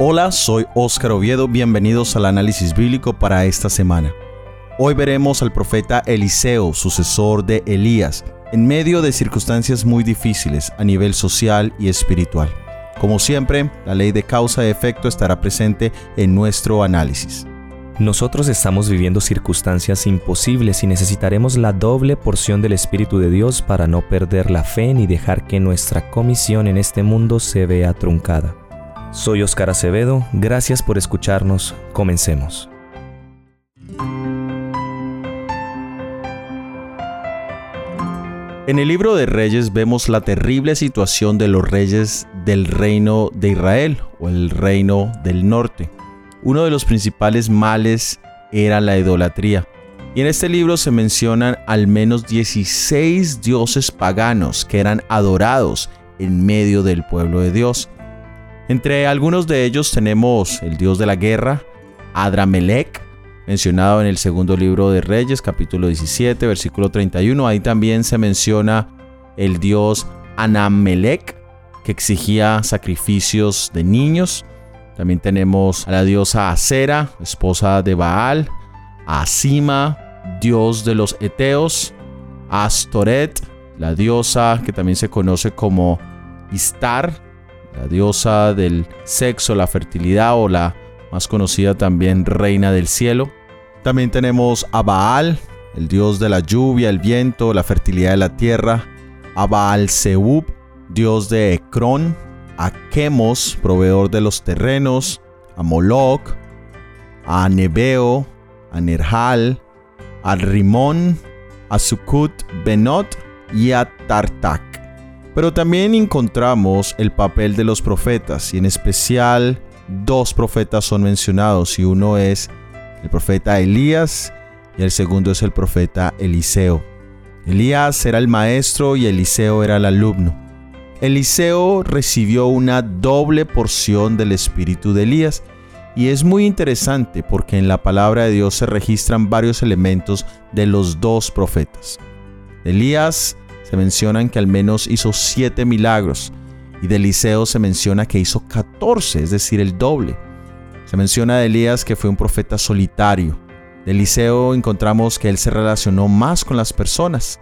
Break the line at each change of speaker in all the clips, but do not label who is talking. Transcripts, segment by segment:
Hola, soy Óscar Oviedo, bienvenidos al análisis bíblico para esta semana. Hoy veremos al profeta Eliseo, sucesor de Elías, en medio de circunstancias muy difíciles a nivel social y espiritual. Como siempre, la ley de causa y efecto estará presente en nuestro análisis.
Nosotros estamos viviendo circunstancias imposibles y necesitaremos la doble porción del Espíritu de Dios para no perder la fe ni dejar que nuestra comisión en este mundo se vea truncada. Soy Oscar Acevedo, gracias por escucharnos, comencemos.
En el libro de Reyes vemos la terrible situación de los reyes del reino de Israel o el reino del norte. Uno de los principales males era la idolatría. Y en este libro se mencionan al menos 16 dioses paganos que eran adorados en medio del pueblo de Dios. Entre algunos de ellos tenemos el dios de la guerra, Adramelech, mencionado en el segundo libro de Reyes, capítulo 17, versículo 31. Ahí también se menciona el dios Anamelech, que exigía sacrificios de niños. También tenemos a la diosa Acera, esposa de Baal, a Asima, dios de los Eteos, Astoret, la diosa que también se conoce como Istar, la diosa del sexo, la fertilidad o la más conocida también reina del cielo. También tenemos a Baal, el dios de la lluvia, el viento, la fertilidad de la tierra, a Baal Zeub, dios de Ecrón, a Chemos, proveedor de los terrenos, a Moloch, a Nebeo, a Nerhal, a Rimón, a Sukut Benot y a Tartak. Pero también encontramos el papel de los profetas y en especial dos profetas son mencionados y uno es el profeta Elías y el segundo es el profeta Eliseo. Elías era el maestro y Eliseo era el alumno. Eliseo recibió una doble porción del espíritu de Elías y es muy interesante porque en la palabra de Dios se registran varios elementos de los dos profetas. Elías se mencionan que al menos hizo siete milagros y de Eliseo se menciona que hizo 14, es decir, el doble. Se menciona de Elías que fue un profeta solitario. De Eliseo encontramos que él se relacionó más con las personas.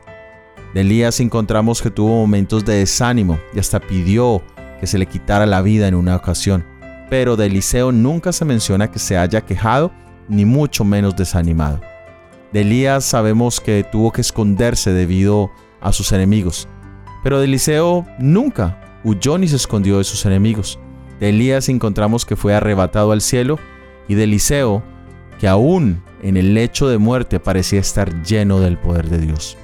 De Elías encontramos que tuvo momentos de desánimo y hasta pidió que se le quitara la vida en una ocasión. Pero de Eliseo nunca se menciona que se haya quejado, ni mucho menos desanimado. De Elías sabemos que tuvo que esconderse debido a sus enemigos. Pero de Eliseo nunca huyó ni se escondió de sus enemigos. De Elías encontramos que fue arrebatado al cielo y de Eliseo que aún en el lecho de muerte parecía estar lleno del poder de Dios.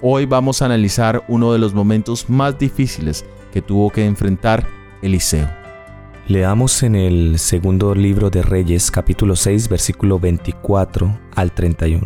Hoy vamos a analizar uno de los momentos más difíciles que tuvo que enfrentar Eliseo.
Leamos en el segundo libro de Reyes capítulo 6 versículo 24 al 31.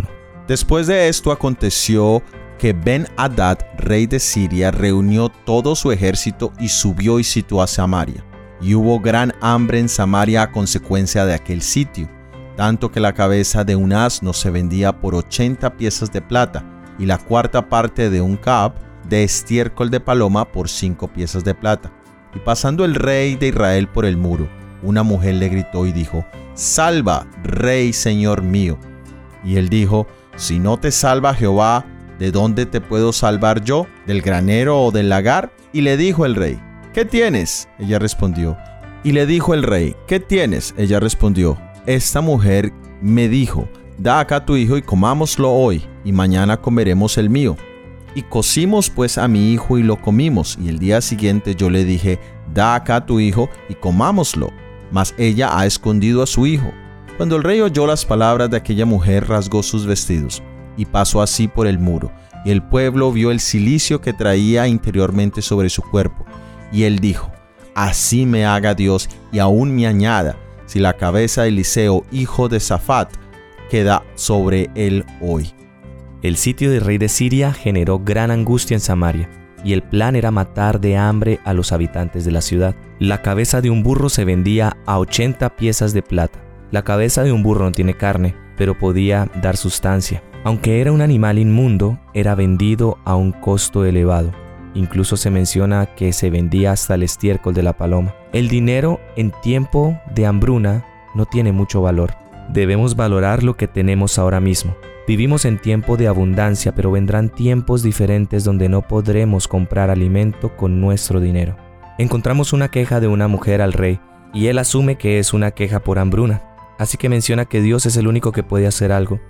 Después de esto aconteció que Ben-Hadad, rey de Siria, reunió todo su ejército y subió y situó a Samaria. Y hubo gran hambre en Samaria a consecuencia de aquel sitio, tanto que la cabeza de un asno se vendía por 80 piezas de plata, y la cuarta parte de un cab de estiércol de paloma por cinco piezas de plata. Y pasando el rey de Israel por el muro, una mujer le gritó y dijo, Salva, rey señor mío. Y él dijo, Si no te salva Jehová, ¿De dónde te puedo salvar yo? ¿Del granero o del lagar? Y le dijo el rey, ¿qué tienes? Ella respondió. Y le dijo el rey, ¿qué tienes? Ella respondió, esta mujer me dijo, da acá tu hijo y comámoslo hoy, y mañana comeremos el mío. Y cocimos pues a mi hijo y lo comimos, y el día siguiente yo le dije, da acá tu hijo y comámoslo. Mas ella ha escondido a su hijo. Cuando el rey oyó las palabras de aquella mujer, rasgó sus vestidos y pasó así por el muro. Y el pueblo vio el silicio que traía interiormente sobre su cuerpo. Y él dijo, Así me haga Dios y aún me añada, si la cabeza de Eliseo, hijo de Safat, queda sobre él hoy.
El sitio del rey de Siria generó gran angustia en Samaria, y el plan era matar de hambre a los habitantes de la ciudad. La cabeza de un burro se vendía a 80 piezas de plata. La cabeza de un burro no tiene carne, pero podía dar sustancia. Aunque era un animal inmundo, era vendido a un costo elevado. Incluso se menciona que se vendía hasta el estiércol de la paloma. El dinero en tiempo de hambruna no tiene mucho valor. Debemos valorar lo que tenemos ahora mismo. Vivimos en tiempo de abundancia, pero vendrán tiempos diferentes donde no podremos comprar alimento con nuestro dinero. Encontramos una queja de una mujer al rey, y él asume que es una queja por hambruna. Así que menciona que Dios es el único que puede hacer algo.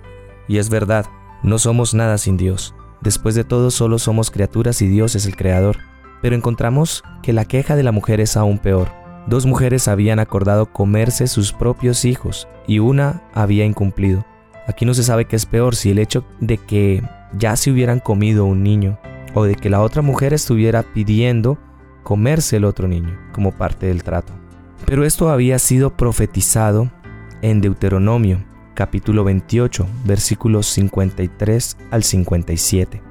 Y es verdad, no somos nada sin Dios. Después de todo, solo somos criaturas y Dios es el creador. Pero encontramos que la queja de la mujer es aún peor. Dos mujeres habían acordado comerse sus propios hijos y una había incumplido. Aquí no se sabe qué es peor, si el hecho de que ya se hubieran comido un niño o de que la otra mujer estuviera pidiendo comerse el otro niño como parte del trato. Pero esto había sido profetizado en Deuteronomio capítulo 28 versículos 53 al 57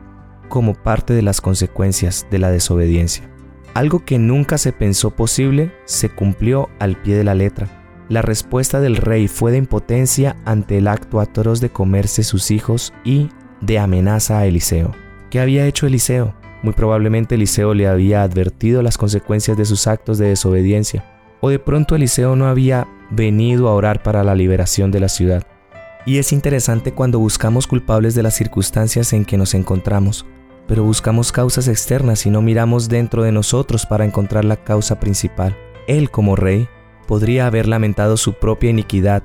como parte de las consecuencias de la desobediencia. Algo que nunca se pensó posible se cumplió al pie de la letra. La respuesta del rey fue de impotencia ante el acto atroz de comerse sus hijos y de amenaza a Eliseo. ¿Qué había hecho Eliseo? Muy probablemente Eliseo le había advertido las consecuencias de sus actos de desobediencia. O de pronto Eliseo no había venido a orar para la liberación de la ciudad. Y es interesante cuando buscamos culpables de las circunstancias en que nos encontramos, pero buscamos causas externas y no miramos dentro de nosotros para encontrar la causa principal. Él como rey podría haber lamentado su propia iniquidad,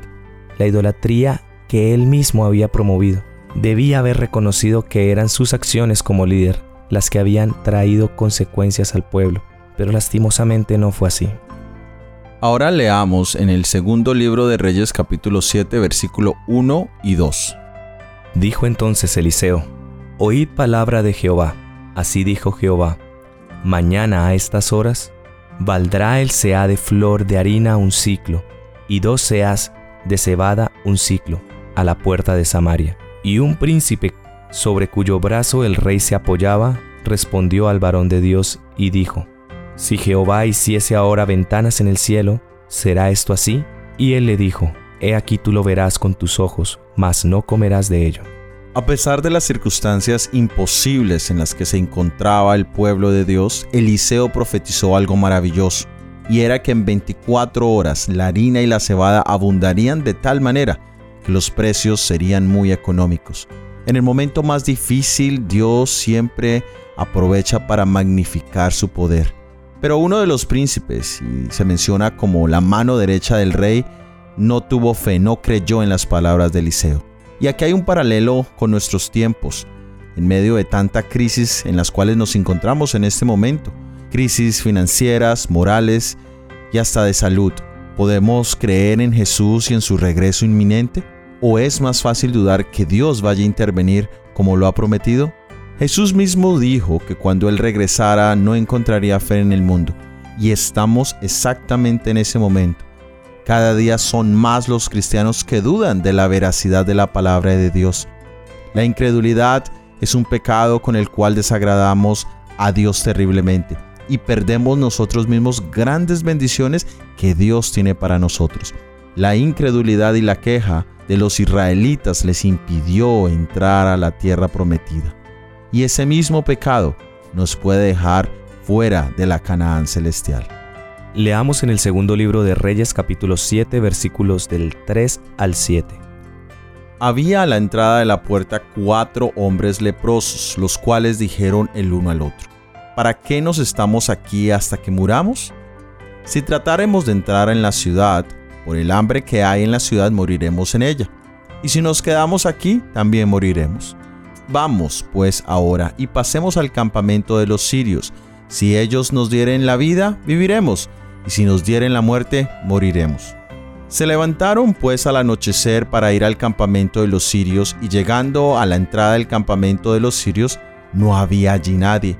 la idolatría que él mismo había promovido. Debía haber reconocido que eran sus acciones como líder las que habían traído consecuencias al pueblo, pero lastimosamente no fue así.
Ahora leamos en el segundo libro de Reyes capítulo 7 versículo 1 y 2.
Dijo entonces Eliseo, Oíd palabra de Jehová. Así dijo Jehová, Mañana a estas horas valdrá el seá de flor de harina un ciclo, y dos seas de cebada un ciclo, a la puerta de Samaria. Y un príncipe sobre cuyo brazo el rey se apoyaba, respondió al varón de Dios y dijo, si Jehová hiciese ahora ventanas en el cielo, ¿será esto así? Y él le dijo, He aquí tú lo verás con tus ojos, mas no comerás de ello.
A pesar de las circunstancias imposibles en las que se encontraba el pueblo de Dios, Eliseo profetizó algo maravilloso, y era que en 24 horas la harina y la cebada abundarían de tal manera que los precios serían muy económicos. En el momento más difícil, Dios siempre aprovecha para magnificar su poder. Pero uno de los príncipes, y se menciona como la mano derecha del rey, no tuvo fe, no creyó en las palabras de Eliseo. Y aquí hay un paralelo con nuestros tiempos, en medio de tanta crisis en las cuales nos encontramos en este momento. Crisis financieras, morales y hasta de salud. ¿Podemos creer en Jesús y en su regreso inminente? ¿O es más fácil dudar que Dios vaya a intervenir como lo ha prometido? Jesús mismo dijo que cuando Él regresara no encontraría fe en el mundo, y estamos exactamente en ese momento. Cada día son más los cristianos que dudan de la veracidad de la palabra de Dios. La incredulidad es un pecado con el cual desagradamos a Dios terriblemente y perdemos nosotros mismos grandes bendiciones que Dios tiene para nosotros. La incredulidad y la queja de los israelitas les impidió entrar a la tierra prometida y ese mismo pecado nos puede dejar fuera de la Canaán celestial.
Leamos en el segundo libro de Reyes capítulo 7 versículos del 3 al 7.
Había a la entrada de la puerta cuatro hombres leprosos, los cuales dijeron el uno al otro, ¿para qué nos estamos aquí hasta que muramos? Si tratáremos de entrar en la ciudad, por el hambre que hay en la ciudad moriremos en ella, y si nos quedamos aquí, también moriremos. Vamos pues ahora y pasemos al campamento de los sirios. Si ellos nos dieren la vida, viviremos, y si nos dieren la muerte, moriremos. Se levantaron pues al anochecer para ir al campamento de los sirios, y llegando a la entrada del campamento de los sirios, no había allí nadie,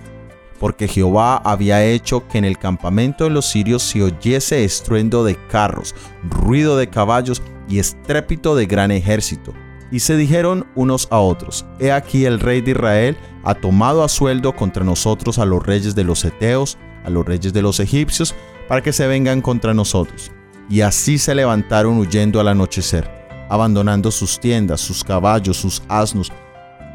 porque Jehová había hecho que en el campamento de los sirios se oyese estruendo de carros, ruido de caballos y estrépito de gran ejército. Y se dijeron unos a otros, He aquí el rey de Israel ha tomado a sueldo contra nosotros a los reyes de los Eteos, a los reyes de los egipcios, para que se vengan contra nosotros. Y así se levantaron huyendo al anochecer, abandonando sus tiendas, sus caballos, sus asnos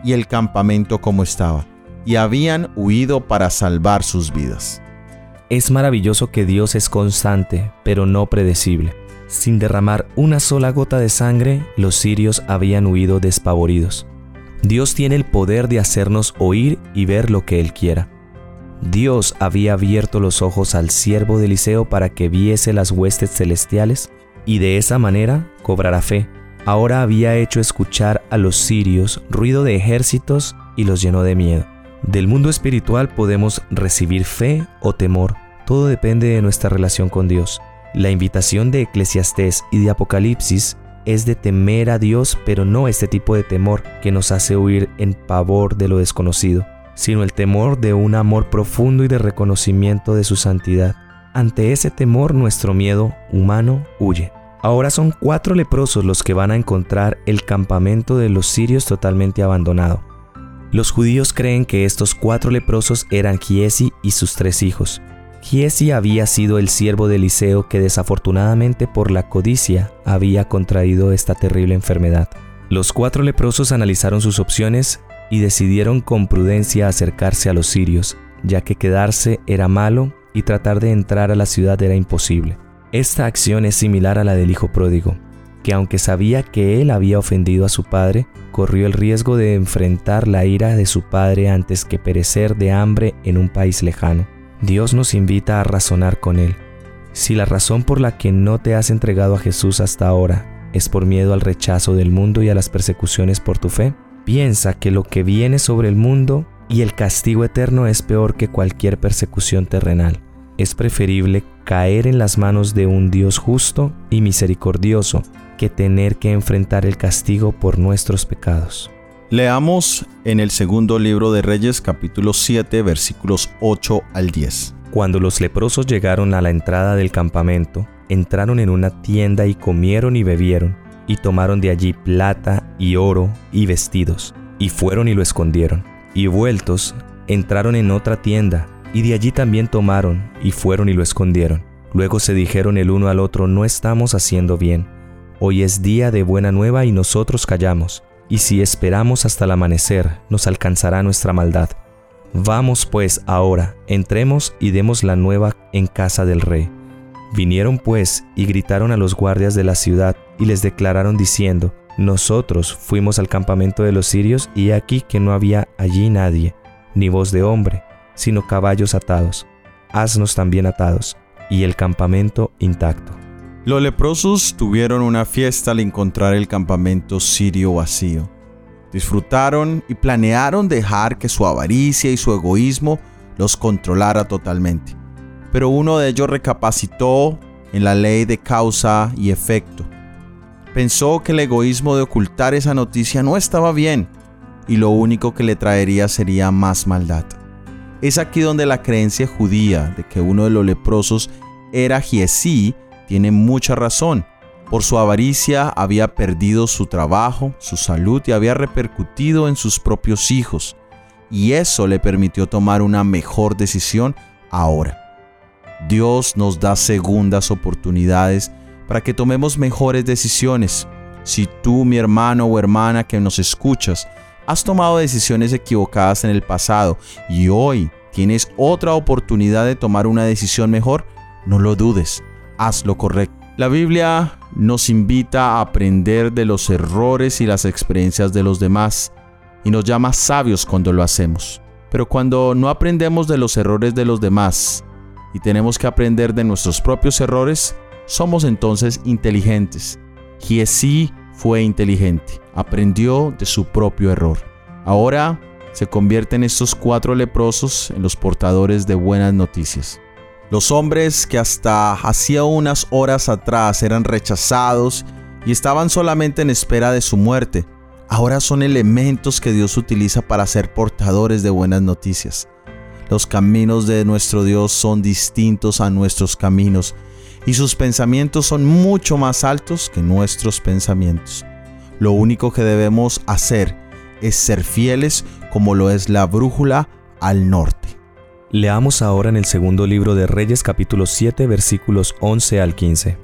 y el campamento como estaba. y habían huido para salvar sus vidas.
Es maravilloso que Dios es constante, pero no predecible. Sin derramar una sola gota de sangre, los sirios habían huido despavoridos. Dios tiene el poder de hacernos oír y ver lo que Él quiera. Dios había abierto los ojos al siervo de Eliseo para que viese las huestes celestiales y de esa manera cobrara fe. Ahora había hecho escuchar a los sirios ruido de ejércitos y los llenó de miedo. Del mundo espiritual podemos recibir fe o temor. Todo depende de nuestra relación con Dios. La invitación de Eclesiastés y de Apocalipsis es de temer a Dios, pero no este tipo de temor que nos hace huir en pavor de lo desconocido, sino el temor de un amor profundo y de reconocimiento de su santidad. Ante ese temor nuestro miedo humano huye. Ahora son cuatro leprosos los que van a encontrar el campamento de los sirios totalmente abandonado. Los judíos creen que estos cuatro leprosos eran Giesi y sus tres hijos. Giesi había sido el siervo de Eliseo que desafortunadamente por la codicia había contraído esta terrible enfermedad. Los cuatro leprosos analizaron sus opciones y decidieron con prudencia acercarse a los sirios, ya que quedarse era malo y tratar de entrar a la ciudad era imposible. Esta acción es similar a la del hijo pródigo que aunque sabía que él había ofendido a su padre, corrió el riesgo de enfrentar la ira de su padre antes que perecer de hambre en un país lejano. Dios nos invita a razonar con él. Si la razón por la que no te has entregado a Jesús hasta ahora es por miedo al rechazo del mundo y a las persecuciones por tu fe, piensa que lo que viene sobre el mundo y el castigo eterno es peor que cualquier persecución terrenal. Es preferible caer en las manos de un Dios justo y misericordioso que tener que enfrentar el castigo por nuestros pecados.
Leamos en el segundo libro de Reyes capítulo 7 versículos 8 al 10.
Cuando los leprosos llegaron a la entrada del campamento, entraron en una tienda y comieron y bebieron, y tomaron de allí plata y oro y vestidos, y fueron y lo escondieron. Y vueltos, entraron en otra tienda, y de allí también tomaron, y fueron y lo escondieron. Luego se dijeron el uno al otro, no estamos haciendo bien Hoy es día de buena nueva y nosotros callamos, y si esperamos hasta el amanecer, nos alcanzará nuestra maldad. Vamos pues ahora, entremos y demos la nueva en casa del rey. Vinieron pues y gritaron a los guardias de la ciudad y les declararon diciendo, Nosotros fuimos al campamento de los sirios y aquí que no había allí nadie, ni voz de hombre, sino caballos atados, asnos también atados, y el campamento intacto.
Los leprosos tuvieron una fiesta al encontrar el campamento sirio vacío. Disfrutaron y planearon dejar que su avaricia y su egoísmo los controlara totalmente. Pero uno de ellos recapacitó en la ley de causa y efecto. Pensó que el egoísmo de ocultar esa noticia no estaba bien y lo único que le traería sería más maldad. Es aquí donde la creencia judía de que uno de los leprosos era Giesí tiene mucha razón. Por su avaricia había perdido su trabajo, su salud y había repercutido en sus propios hijos. Y eso le permitió tomar una mejor decisión ahora. Dios nos da segundas oportunidades para que tomemos mejores decisiones. Si tú, mi hermano o hermana que nos escuchas, has tomado decisiones equivocadas en el pasado y hoy tienes otra oportunidad de tomar una decisión mejor, no lo dudes haz lo correcto. La Biblia nos invita a aprender de los errores y las experiencias de los demás y nos llama sabios cuando lo hacemos. Pero cuando no aprendemos de los errores de los demás y tenemos que aprender de nuestros propios errores, somos entonces inteligentes. Giesi fue inteligente, aprendió de su propio error. Ahora se convierten estos cuatro leprosos en los portadores de buenas noticias. Los hombres que hasta hacía unas horas atrás eran rechazados y estaban solamente en espera de su muerte, ahora son elementos que Dios utiliza para ser portadores de buenas noticias. Los caminos de nuestro Dios son distintos a nuestros caminos y sus pensamientos son mucho más altos que nuestros pensamientos. Lo único que debemos hacer es ser fieles como lo es la brújula al norte.
Leamos ahora en el segundo libro de Reyes capítulo 7 versículos 11 al 15.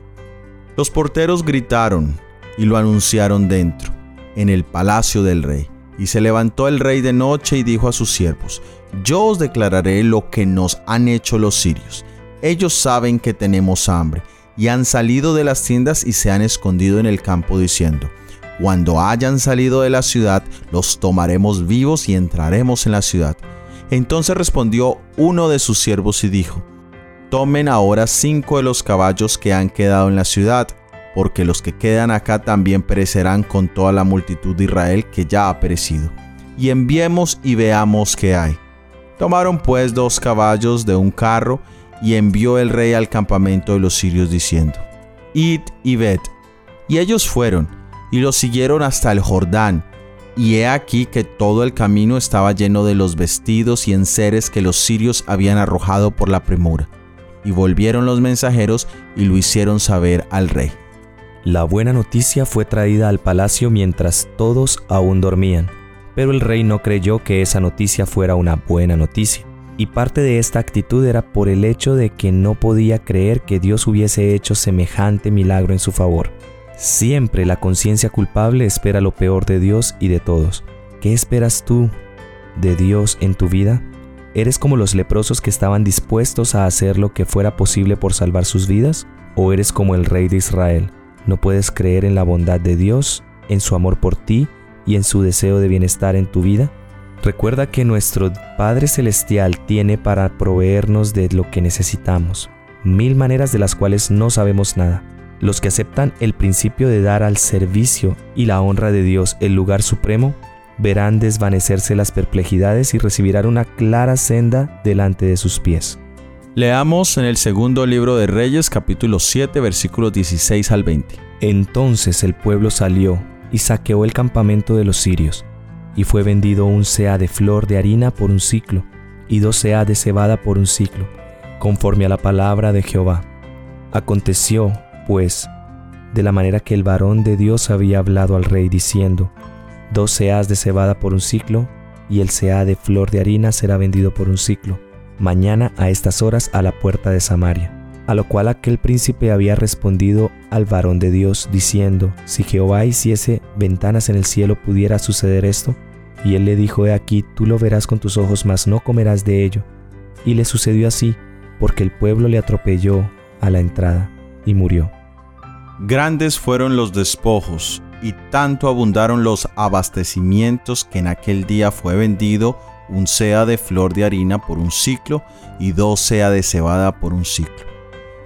Los porteros gritaron y lo anunciaron dentro, en el palacio del rey. Y se levantó el rey de noche y dijo a sus siervos, Yo os declararé lo que nos han hecho los sirios. Ellos saben que tenemos hambre, y han salido de las tiendas y se han escondido en el campo diciendo, Cuando hayan salido de la ciudad, los tomaremos vivos y entraremos en la ciudad. Entonces respondió uno de sus siervos y dijo, Tomen ahora cinco de los caballos que han quedado en la ciudad, porque los que quedan acá también perecerán con toda la multitud de Israel que ya ha perecido. Y enviemos y veamos qué hay. Tomaron pues dos caballos de un carro, y envió el rey al campamento de los sirios diciendo, Id y ved. Y ellos fueron, y los siguieron hasta el Jordán, y he aquí que todo el camino estaba lleno de los vestidos y enseres que los sirios habían arrojado por la premura. Y volvieron los mensajeros y lo hicieron saber al rey.
La buena noticia fue traída al palacio mientras todos aún dormían, pero el rey no creyó que esa noticia fuera una buena noticia. Y parte de esta actitud era por el hecho de que no podía creer que Dios hubiese hecho semejante milagro en su favor. Siempre la conciencia culpable espera lo peor de Dios y de todos. ¿Qué esperas tú de Dios en tu vida? ¿Eres como los leprosos que estaban dispuestos a hacer lo que fuera posible por salvar sus vidas? ¿O eres como el rey de Israel? ¿No puedes creer en la bondad de Dios, en su amor por ti y en su deseo de bienestar en tu vida? Recuerda que nuestro Padre Celestial tiene para proveernos de lo que necesitamos, mil maneras de las cuales no sabemos nada. Los que aceptan el principio de dar al servicio y la honra de Dios el lugar supremo, verán desvanecerse las perplejidades y recibirán una clara senda delante de sus pies.
Leamos en el segundo libro de Reyes capítulo 7 versículos 16 al 20.
Entonces el pueblo salió y saqueó el campamento de los sirios, y fue vendido un sea de flor de harina por un ciclo, y dos sea de cebada por un ciclo, conforme a la palabra de Jehová. Aconteció pues, de la manera que el varón de Dios había hablado al rey diciendo, dos seas de cebada por un ciclo, y el sea de flor de harina será vendido por un ciclo, mañana a estas horas a la puerta de Samaria. A lo cual aquel príncipe había respondido al varón de Dios, diciendo, Si Jehová hiciese ventanas en el cielo, ¿pudiera suceder esto? Y él le dijo, He aquí, tú lo verás con tus ojos, mas no comerás de ello. Y le sucedió así, porque el pueblo le atropelló a la entrada y murió.
Grandes fueron los despojos, y tanto abundaron los abastecimientos que en aquel día fue vendido un sea de flor de harina por un ciclo y dos sea de cebada por un ciclo,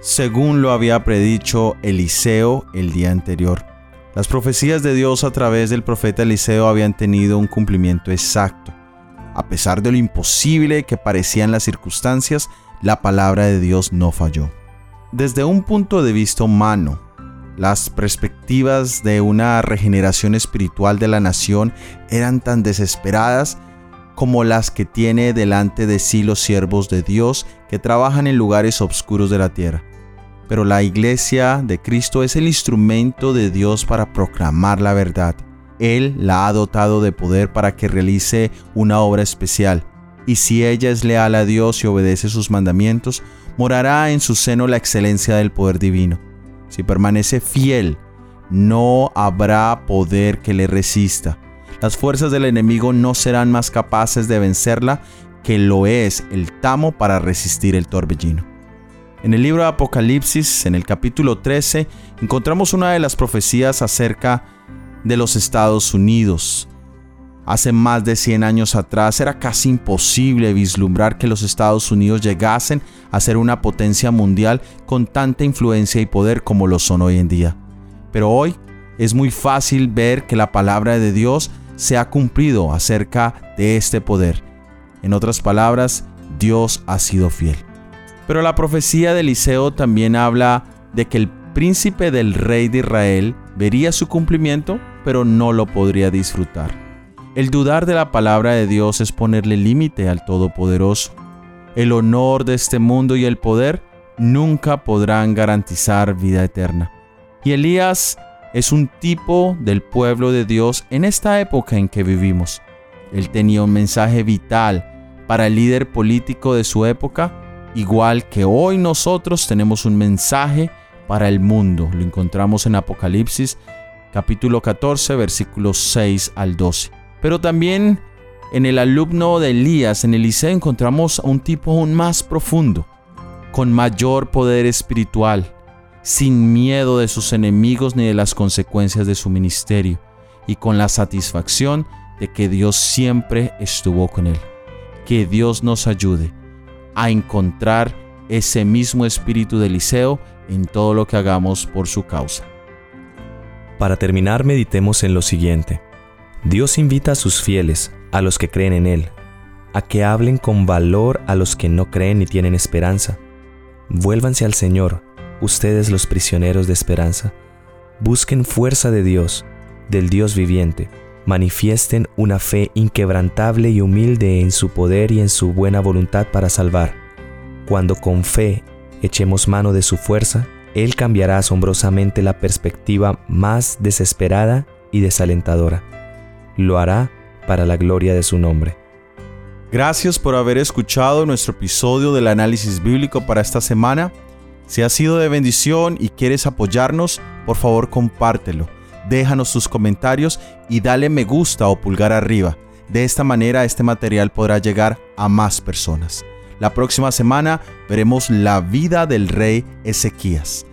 según lo había predicho Eliseo el día anterior. Las profecías de Dios a través del profeta Eliseo habían tenido un cumplimiento exacto. A pesar de lo imposible que parecían las circunstancias, la palabra de Dios no falló. Desde un punto de vista humano, las perspectivas de una regeneración espiritual de la nación eran tan desesperadas como las que tiene delante de sí los siervos de Dios que trabajan en lugares oscuros de la tierra. Pero la iglesia de Cristo es el instrumento de Dios para proclamar la verdad. Él la ha dotado de poder para que realice una obra especial. Y si ella es leal a Dios y obedece sus mandamientos, morará en su seno la excelencia del poder divino. Si permanece fiel, no habrá poder que le resista. Las fuerzas del enemigo no serán más capaces de vencerla que lo es el tamo para resistir el torbellino. En el libro de Apocalipsis, en el capítulo 13, encontramos una de las profecías acerca de los Estados Unidos. Hace más de 100 años atrás era casi imposible vislumbrar que los Estados Unidos llegasen a ser una potencia mundial con tanta influencia y poder como lo son hoy en día. Pero hoy es muy fácil ver que la palabra de Dios se ha cumplido acerca de este poder. En otras palabras, Dios ha sido fiel. Pero la profecía de Eliseo también habla de que el príncipe del rey de Israel vería su cumplimiento, pero no lo podría disfrutar. El dudar de la palabra de Dios es ponerle límite al Todopoderoso. El honor de este mundo y el poder nunca podrán garantizar vida eterna. Y Elías es un tipo del pueblo de Dios en esta época en que vivimos. Él tenía un mensaje vital para el líder político de su época, igual que hoy nosotros tenemos un mensaje para el mundo. Lo encontramos en Apocalipsis capítulo 14 versículos 6 al 12. Pero también en el alumno de Elías, en Eliseo, encontramos a un tipo aún más profundo, con mayor poder espiritual, sin miedo de sus enemigos ni de las consecuencias de su ministerio, y con la satisfacción de que Dios siempre estuvo con él. Que Dios nos ayude a encontrar ese mismo espíritu de Eliseo en todo lo que hagamos por su causa.
Para terminar, meditemos en lo siguiente. Dios invita a sus fieles, a los que creen en Él, a que hablen con valor a los que no creen ni tienen esperanza. Vuélvanse al Señor, ustedes los prisioneros de esperanza. Busquen fuerza de Dios, del Dios viviente. Manifiesten una fe inquebrantable y humilde en su poder y en su buena voluntad para salvar. Cuando con fe echemos mano de su fuerza, Él cambiará asombrosamente la perspectiva más desesperada y desalentadora. Lo hará para la gloria de su nombre.
Gracias por haber escuchado nuestro episodio del análisis bíblico para esta semana. Si ha sido de bendición y quieres apoyarnos, por favor compártelo. Déjanos tus comentarios y dale me gusta o pulgar arriba. De esta manera este material podrá llegar a más personas. La próxima semana veremos la vida del rey Ezequías.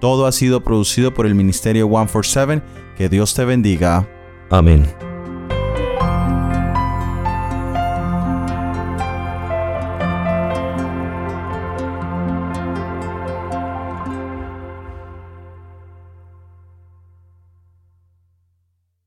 Todo ha sido producido por el Ministerio 147. Que Dios te bendiga.
Amén.